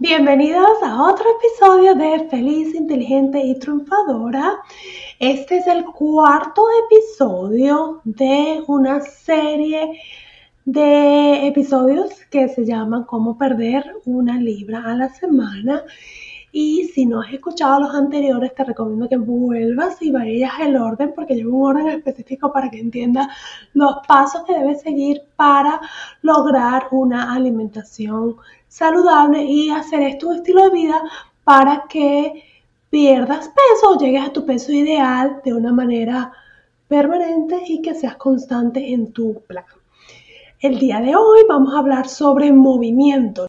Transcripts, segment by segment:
Bienvenidos a otro episodio de Feliz, Inteligente y Triunfadora. Este es el cuarto episodio de una serie de episodios que se llaman Cómo perder una libra a la semana. Y si no has escuchado los anteriores, te recomiendo que vuelvas y vayas el orden, porque llevo un orden específico para que entiendas los pasos que debes seguir para lograr una alimentación saludable y hacer esto estilo de vida para que pierdas peso o llegues a tu peso ideal de una manera permanente y que seas constante en tu plan. El día de hoy vamos a hablar sobre movimiento.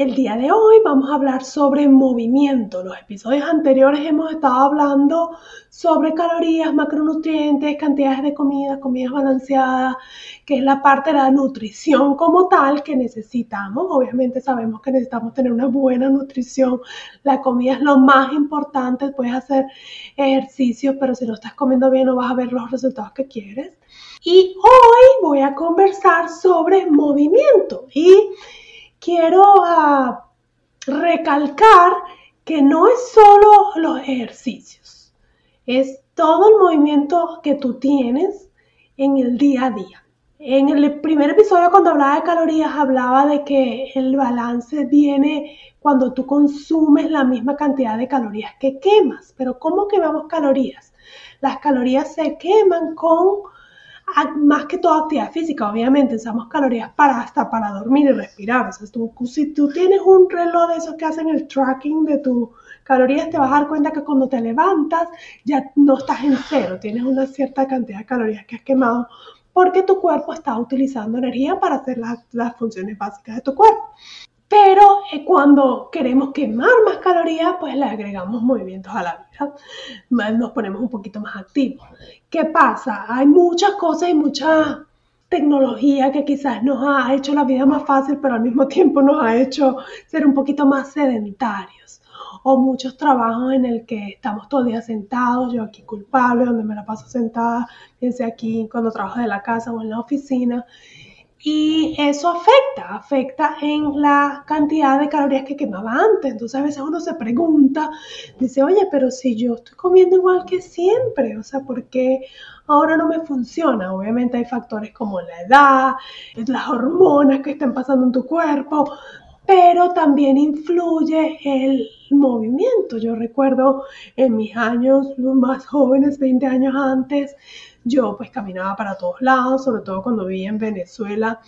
El día de hoy vamos a hablar sobre movimiento. Los episodios anteriores hemos estado hablando sobre calorías, macronutrientes, cantidades de comida, comidas balanceadas, que es la parte de la nutrición como tal que necesitamos. Obviamente sabemos que necesitamos tener una buena nutrición. La comida es lo más importante. Puedes hacer ejercicio, pero si no estás comiendo bien no vas a ver los resultados que quieres. Y hoy voy a conversar sobre movimiento y quiero ah, recalcar que no es solo los ejercicios, es todo el movimiento que tú tienes en el día a día. En el primer episodio cuando hablaba de calorías hablaba de que el balance viene cuando tú consumes la misma cantidad de calorías que quemas. Pero ¿cómo quemamos calorías? Las calorías se queman con más que toda actividad física, obviamente, usamos calorías para hasta para dormir y respirar. O sea, si tú tienes un reloj de esos que hacen el tracking de tus calorías, te vas a dar cuenta que cuando te levantas ya no estás en cero, tienes una cierta cantidad de calorías que has quemado porque tu cuerpo está utilizando energía para hacer las funciones básicas de tu cuerpo. Pero eh, cuando queremos quemar más calorías, pues le agregamos movimientos a la vida. Nos ponemos un poquito más activos. ¿Qué pasa? Hay muchas cosas y mucha tecnología que quizás nos ha hecho la vida más fácil, pero al mismo tiempo nos ha hecho ser un poquito más sedentarios. O muchos trabajos en el que estamos todo el día sentados, yo aquí culpable, donde me la paso sentada, piense aquí cuando trabajo de la casa o en la oficina y eso afecta, afecta en la cantidad de calorías que quemaba antes. Entonces a veces uno se pregunta, dice, oye, pero si yo estoy comiendo igual que siempre, o sea, ¿por qué ahora no me funciona? Obviamente hay factores como la edad, las hormonas que están pasando en tu cuerpo, pero también influye el movimiento. Yo recuerdo en mis años más jóvenes, 20 años antes, yo pues caminaba para todos lados, sobre todo cuando vivía en Venezuela,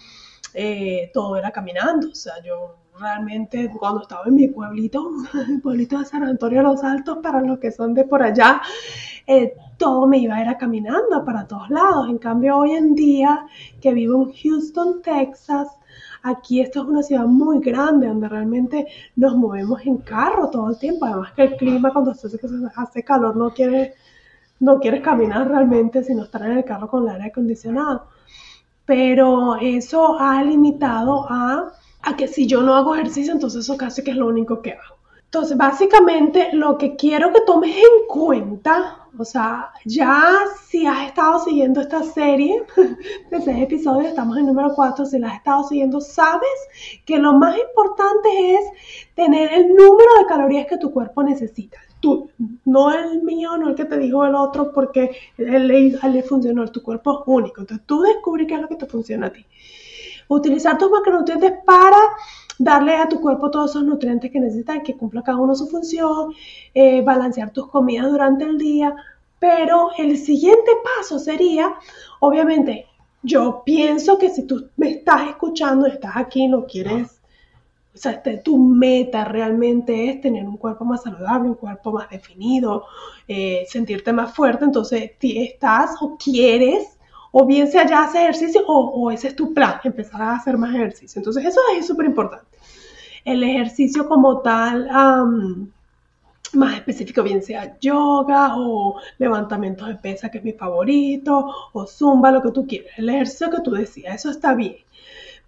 eh, todo era caminando, o sea, yo realmente cuando estaba en mi pueblito, el pueblito de San Antonio de los Altos, para los que son de por allá, eh, todo me iba a ir caminando para todos lados. En cambio, hoy en día, que vivo en Houston, Texas, aquí esto es una ciudad muy grande donde realmente nos movemos en carro todo el tiempo. Además que el clima cuando se hace calor no quiere no quieres caminar realmente sino estar en el carro con el aire acondicionado. Pero eso ha limitado a, a que si yo no hago ejercicio, entonces eso casi que es lo único que hago. Entonces, básicamente, lo que quiero que tomes en cuenta, o sea, ya si has estado siguiendo esta serie de seis episodios, estamos en número cuatro, si la has estado siguiendo, sabes que lo más importante es tener el número de calorías que tu cuerpo necesita tú, no el mío, no el que te dijo el otro, porque él le, funcionó, tu cuerpo es único. Entonces tú descubres qué es lo que te funciona a ti. Utilizar tus macronutrientes para darle a tu cuerpo todos esos nutrientes que necesita, que cumpla cada uno su función, eh, balancear tus comidas durante el día. Pero el siguiente paso sería, obviamente, yo pienso que si tú me estás escuchando, estás aquí, no quieres, o sea, este, tu meta realmente es tener un cuerpo más saludable, un cuerpo más definido, eh, sentirte más fuerte, entonces estás o quieres, o bien sea ya hacer ejercicio, o, ese es tu plan, empezar a hacer más ejercicio. Entonces eso es súper importante. El ejercicio como tal, más específico, bien sea yoga o levantamientos de pesa, que es mi favorito, o zumba, lo que tú quieras, el ejercicio que tú decías, eso está bien.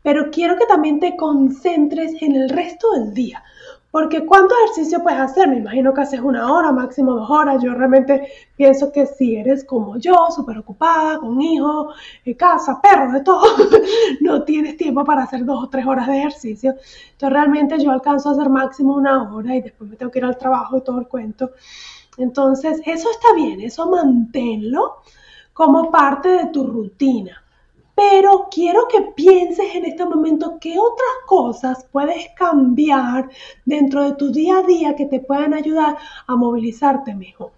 Pero quiero que también te concentres en el resto del día. Porque ¿cuánto ejercicio puedes hacer? Me imagino que haces una hora, máximo dos horas. Yo realmente pienso que si eres como yo, súper ocupada, con hijos, eh, casa, perro, de todo, no tienes tiempo para hacer dos o tres horas de ejercicio. Entonces realmente yo alcanzo a hacer máximo una hora y después me tengo que ir al trabajo y todo el cuento. Entonces eso está bien, eso manténlo como parte de tu rutina. Pero quiero que pienses en este momento qué otras cosas puedes cambiar dentro de tu día a día que te puedan ayudar a movilizarte mejor.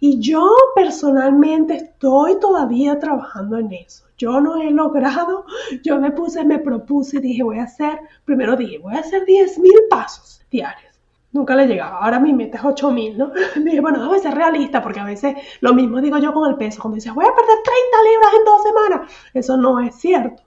Y yo personalmente estoy todavía trabajando en eso. Yo no he logrado, yo me puse, me propuse, dije voy a hacer, primero dije voy a hacer 10 mil pasos diarios nunca le llegaba. Ahora mi meta es 8000, ¿no? Dije, bueno, déjame ser realista, porque a veces lo mismo digo yo con el peso. Cuando dices, voy a perder 30 libras en dos semanas, eso no es cierto.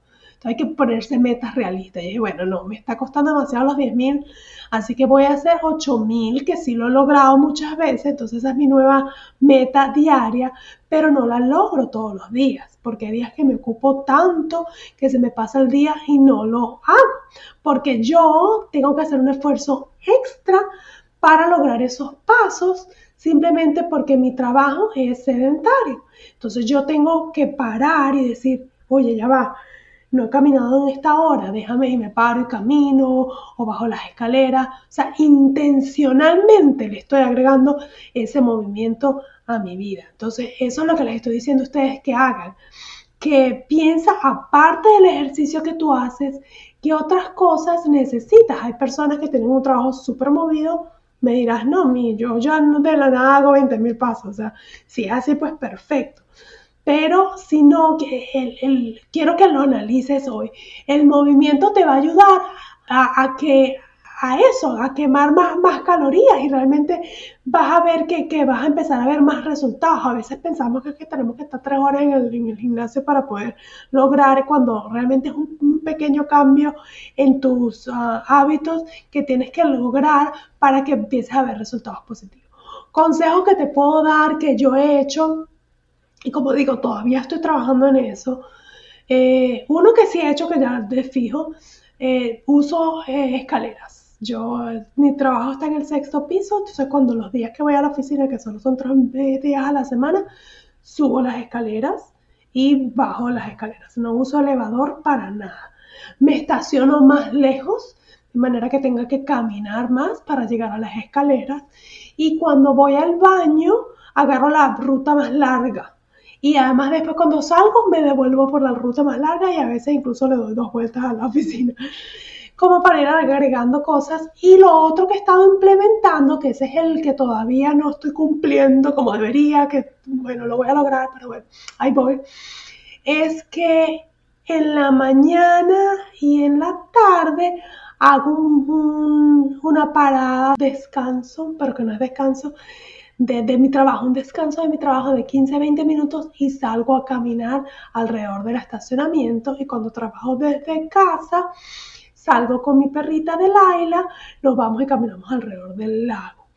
Hay que ponerse metas realistas. Y dije, bueno, no, me está costando demasiado los 10.000, así que voy a hacer 8000, que sí lo he logrado muchas veces. Entonces esa es mi nueva meta diaria, pero no la logro todos los días, porque hay días que me ocupo tanto que se me pasa el día y no lo hago, porque yo tengo que hacer un esfuerzo extra para lograr esos pasos simplemente porque mi trabajo es sedentario. Entonces yo tengo que parar y decir, oye, ya va, no he caminado en esta hora, déjame y me paro y camino o bajo las escaleras. O sea, intencionalmente le estoy agregando ese movimiento a mi vida. Entonces, eso es lo que les estoy diciendo a ustedes que hagan. Que piensa, aparte del ejercicio que tú haces, ¿Qué otras cosas necesitas? Hay personas que tienen un trabajo súper movido, me dirás, no, mi, yo ya no de la nada hago 20 mil pasos, o sea, si es así, pues perfecto. Pero si no, que el, quiero que lo analices hoy. El movimiento te va a ayudar a, a que a eso, a quemar más, más calorías y realmente vas a ver que, vas a empezar a ver más resultados. A veces pensamos que, tenemos que estar tres horas en el, gimnasio para poder lograr cuando realmente es un, pequeño cambio en tus ah, hábitos que tienes que lograr para que empieces a ver resultados positivos. Consejos que te puedo dar que yo he hecho y como digo, todavía estoy trabajando en eso. Eh, uno que sí he hecho que ya de fijo, eh, uso eh, escaleras yo, mi trabajo está en el sexto piso, entonces cuando los días que voy a la oficina, que solo son tres días a la semana, subo las escaleras y bajo las escaleras. No uso elevador para nada. Me estaciono más lejos, de manera que tenga que caminar más para llegar a las escaleras. Y cuando voy al baño, agarro la ruta más larga. Y además después cuando salgo me devuelvo por la ruta más larga y a veces incluso le doy dos vueltas a la oficina como para ir agregando cosas. Y lo otro que he estado implementando, que ese es el que todavía no estoy cumpliendo como debería, que bueno, lo voy a lograr, pero bueno, ahí voy, es que en la mañana y en la tarde hago una parada, descanso, pero que no es descanso, de, mi trabajo, un descanso de mi trabajo de 15 a 20 minutos y salgo a caminar alrededor del estacionamiento y cuando trabajo desde casa salgo con mi perrita de Laila, nos vamos y caminamos alrededor del lago.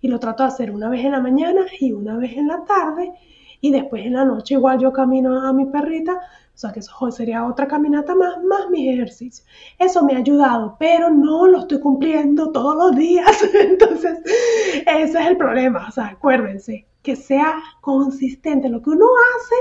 Y lo trato de hacer una vez en la mañana y una vez en la tarde. Y después en la noche igual yo camino a mi perrita. O sea que eso sería otra caminata más, más mis ejercicios. Eso me ha ayudado, pero no lo estoy cumpliendo todos los días. Entonces, ese es el problema. O sea, acuérdense, que sea consistente. Lo que uno hace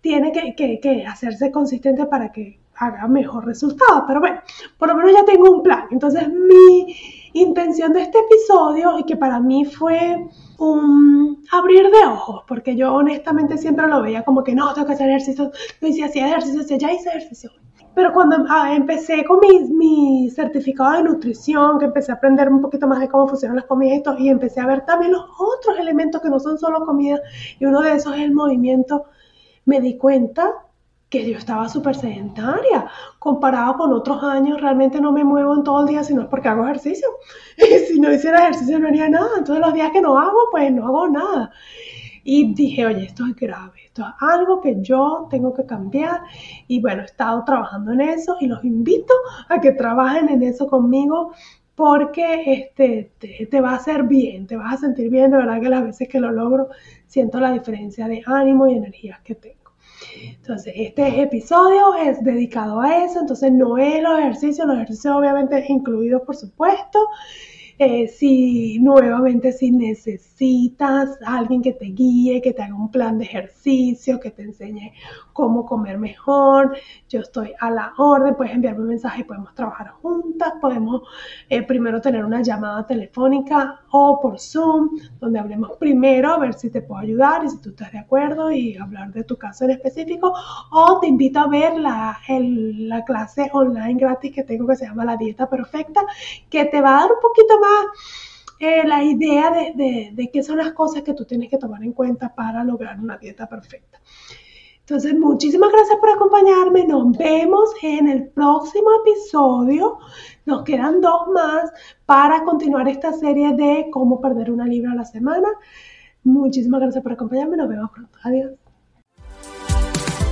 tiene que, que hacerse consistente para que haga mejor resultado. Pero bueno, por lo menos ya tengo un plan. Entonces mi intención de este episodio y que para mí fue un abrir de ojos, porque yo honestamente siempre lo veía como que no, tengo que hacer ejercicio, no hice así ejercicio, ya hice ejercicio. pero cuando ah, empecé con mi, mi, certificado de nutrición, que empecé a aprender un poquito más de cómo funcionan las comidas y, y empecé a ver también los otros elementos que no son solo comida, y uno de esos es el movimiento, me di cuenta que yo estaba súper sedentaria. Comparado con otros años, realmente no me muevo en todo el día, sino es porque hago ejercicio. Y si no hiciera ejercicio no haría nada. Entonces los días que no hago, pues no hago nada. Y dije, oye, esto es grave, esto es algo que yo tengo que cambiar. Y bueno, he estado trabajando en eso y los invito a que trabajen en eso conmigo porque este, te, te, va a hacer bien, te vas a sentir bien. De verdad que las veces que lo logro siento la diferencia de ánimo y energías que tengo. Entonces, este episodio es dedicado a eso, entonces no es los ejercicios, los ejercicios obviamente incluidos por supuesto, eh, si nuevamente si necesitas a alguien que te guíe, que te haga un plan de ejercicio, que te enseñe cómo comer mejor, yo estoy a la orden, puedes enviarme un mensaje podemos trabajar juntas, podemos eh, primero tener una llamada telefónica o por Zoom, donde hablemos primero a ver si te puedo ayudar y si tú estás de acuerdo y hablar de tu caso en específico, o te invito a ver la, la clase online gratis que tengo que se llama La Dieta Perfecta, que te va a dar un poquito más eh, la idea de, de, qué son las cosas que tú tienes que tomar en cuenta para lograr una dieta perfecta. Entonces, muchísimas gracias por acompañarme. Nos vemos en el próximo episodio. Nos quedan dos más para continuar esta serie de cómo perder una libra a la semana. Muchísimas gracias por acompañarme. Nos vemos pronto. Adiós.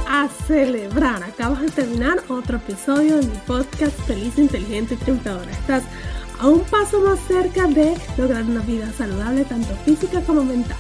A celebrar. Acabas de terminar otro episodio de mi podcast Feliz, Inteligente y Triunfadora. Estás a un paso más cerca de lograr una vida saludable tanto física como mental.